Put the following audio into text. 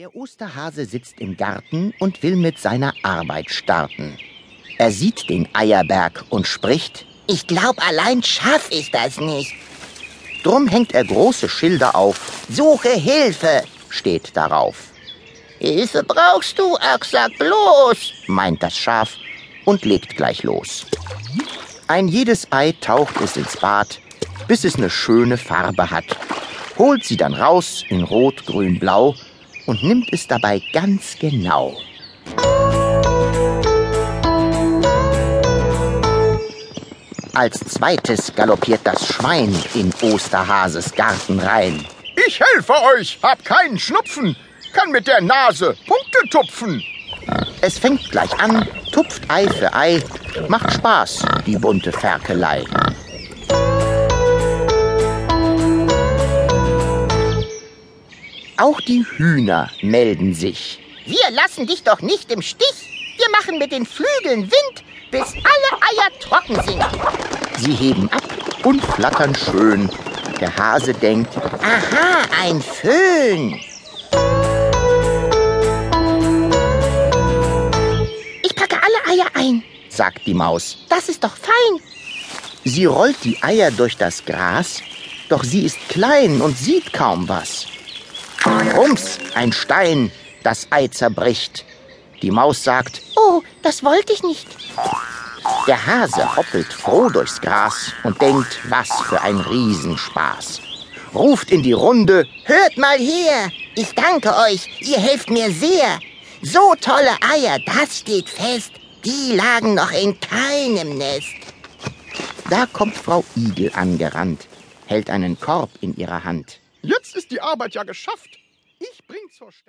Der Osterhase sitzt im Garten und will mit seiner Arbeit starten. Er sieht den Eierberg und spricht, Ich glaub, allein schaff ich das nicht. drum hängt er große Schilder auf, Suche Hilfe. steht darauf, Hilfe brauchst du, ach sag bloß. meint das Schaf und legt gleich los. Ein jedes Ei taucht es ins Bad, bis es eine schöne Farbe hat, holt sie dann raus in Rot, Grün, Blau und nimmt es dabei ganz genau. Als zweites galoppiert das Schwein in Osterhases Garten rein. Ich helfe euch, hab keinen Schnupfen, kann mit der Nase Punkte tupfen. Es fängt gleich an, tupft Ei für Ei, macht Spaß, die bunte Ferkelei. Auch die Hühner melden sich. Wir lassen dich doch nicht im Stich. Wir machen mit den Flügeln Wind, bis alle Eier trocken sind. Sie heben ab und flattern schön. Der Hase denkt, Aha, ein Föhn. Ich packe alle Eier ein. sagt die Maus. Das ist doch fein. Sie rollt die Eier durch das Gras, doch sie ist klein und sieht kaum was. Rums, ein Stein, das Ei zerbricht. Die Maus sagt, Oh, das wollte ich nicht. der Hase hoppelt froh durchs Gras und denkt, was für ein Riesenspaß. Ruft in die Runde, Hört mal her. Ich danke euch. Ihr helft mir sehr. So tolle Eier, das steht fest. Die lagen noch in keinem Nest. da kommt Frau Igel angerannt, hält einen Korb in ihrer Hand. Jetzt ist die Arbeit ja geschafft. Ich bring zur St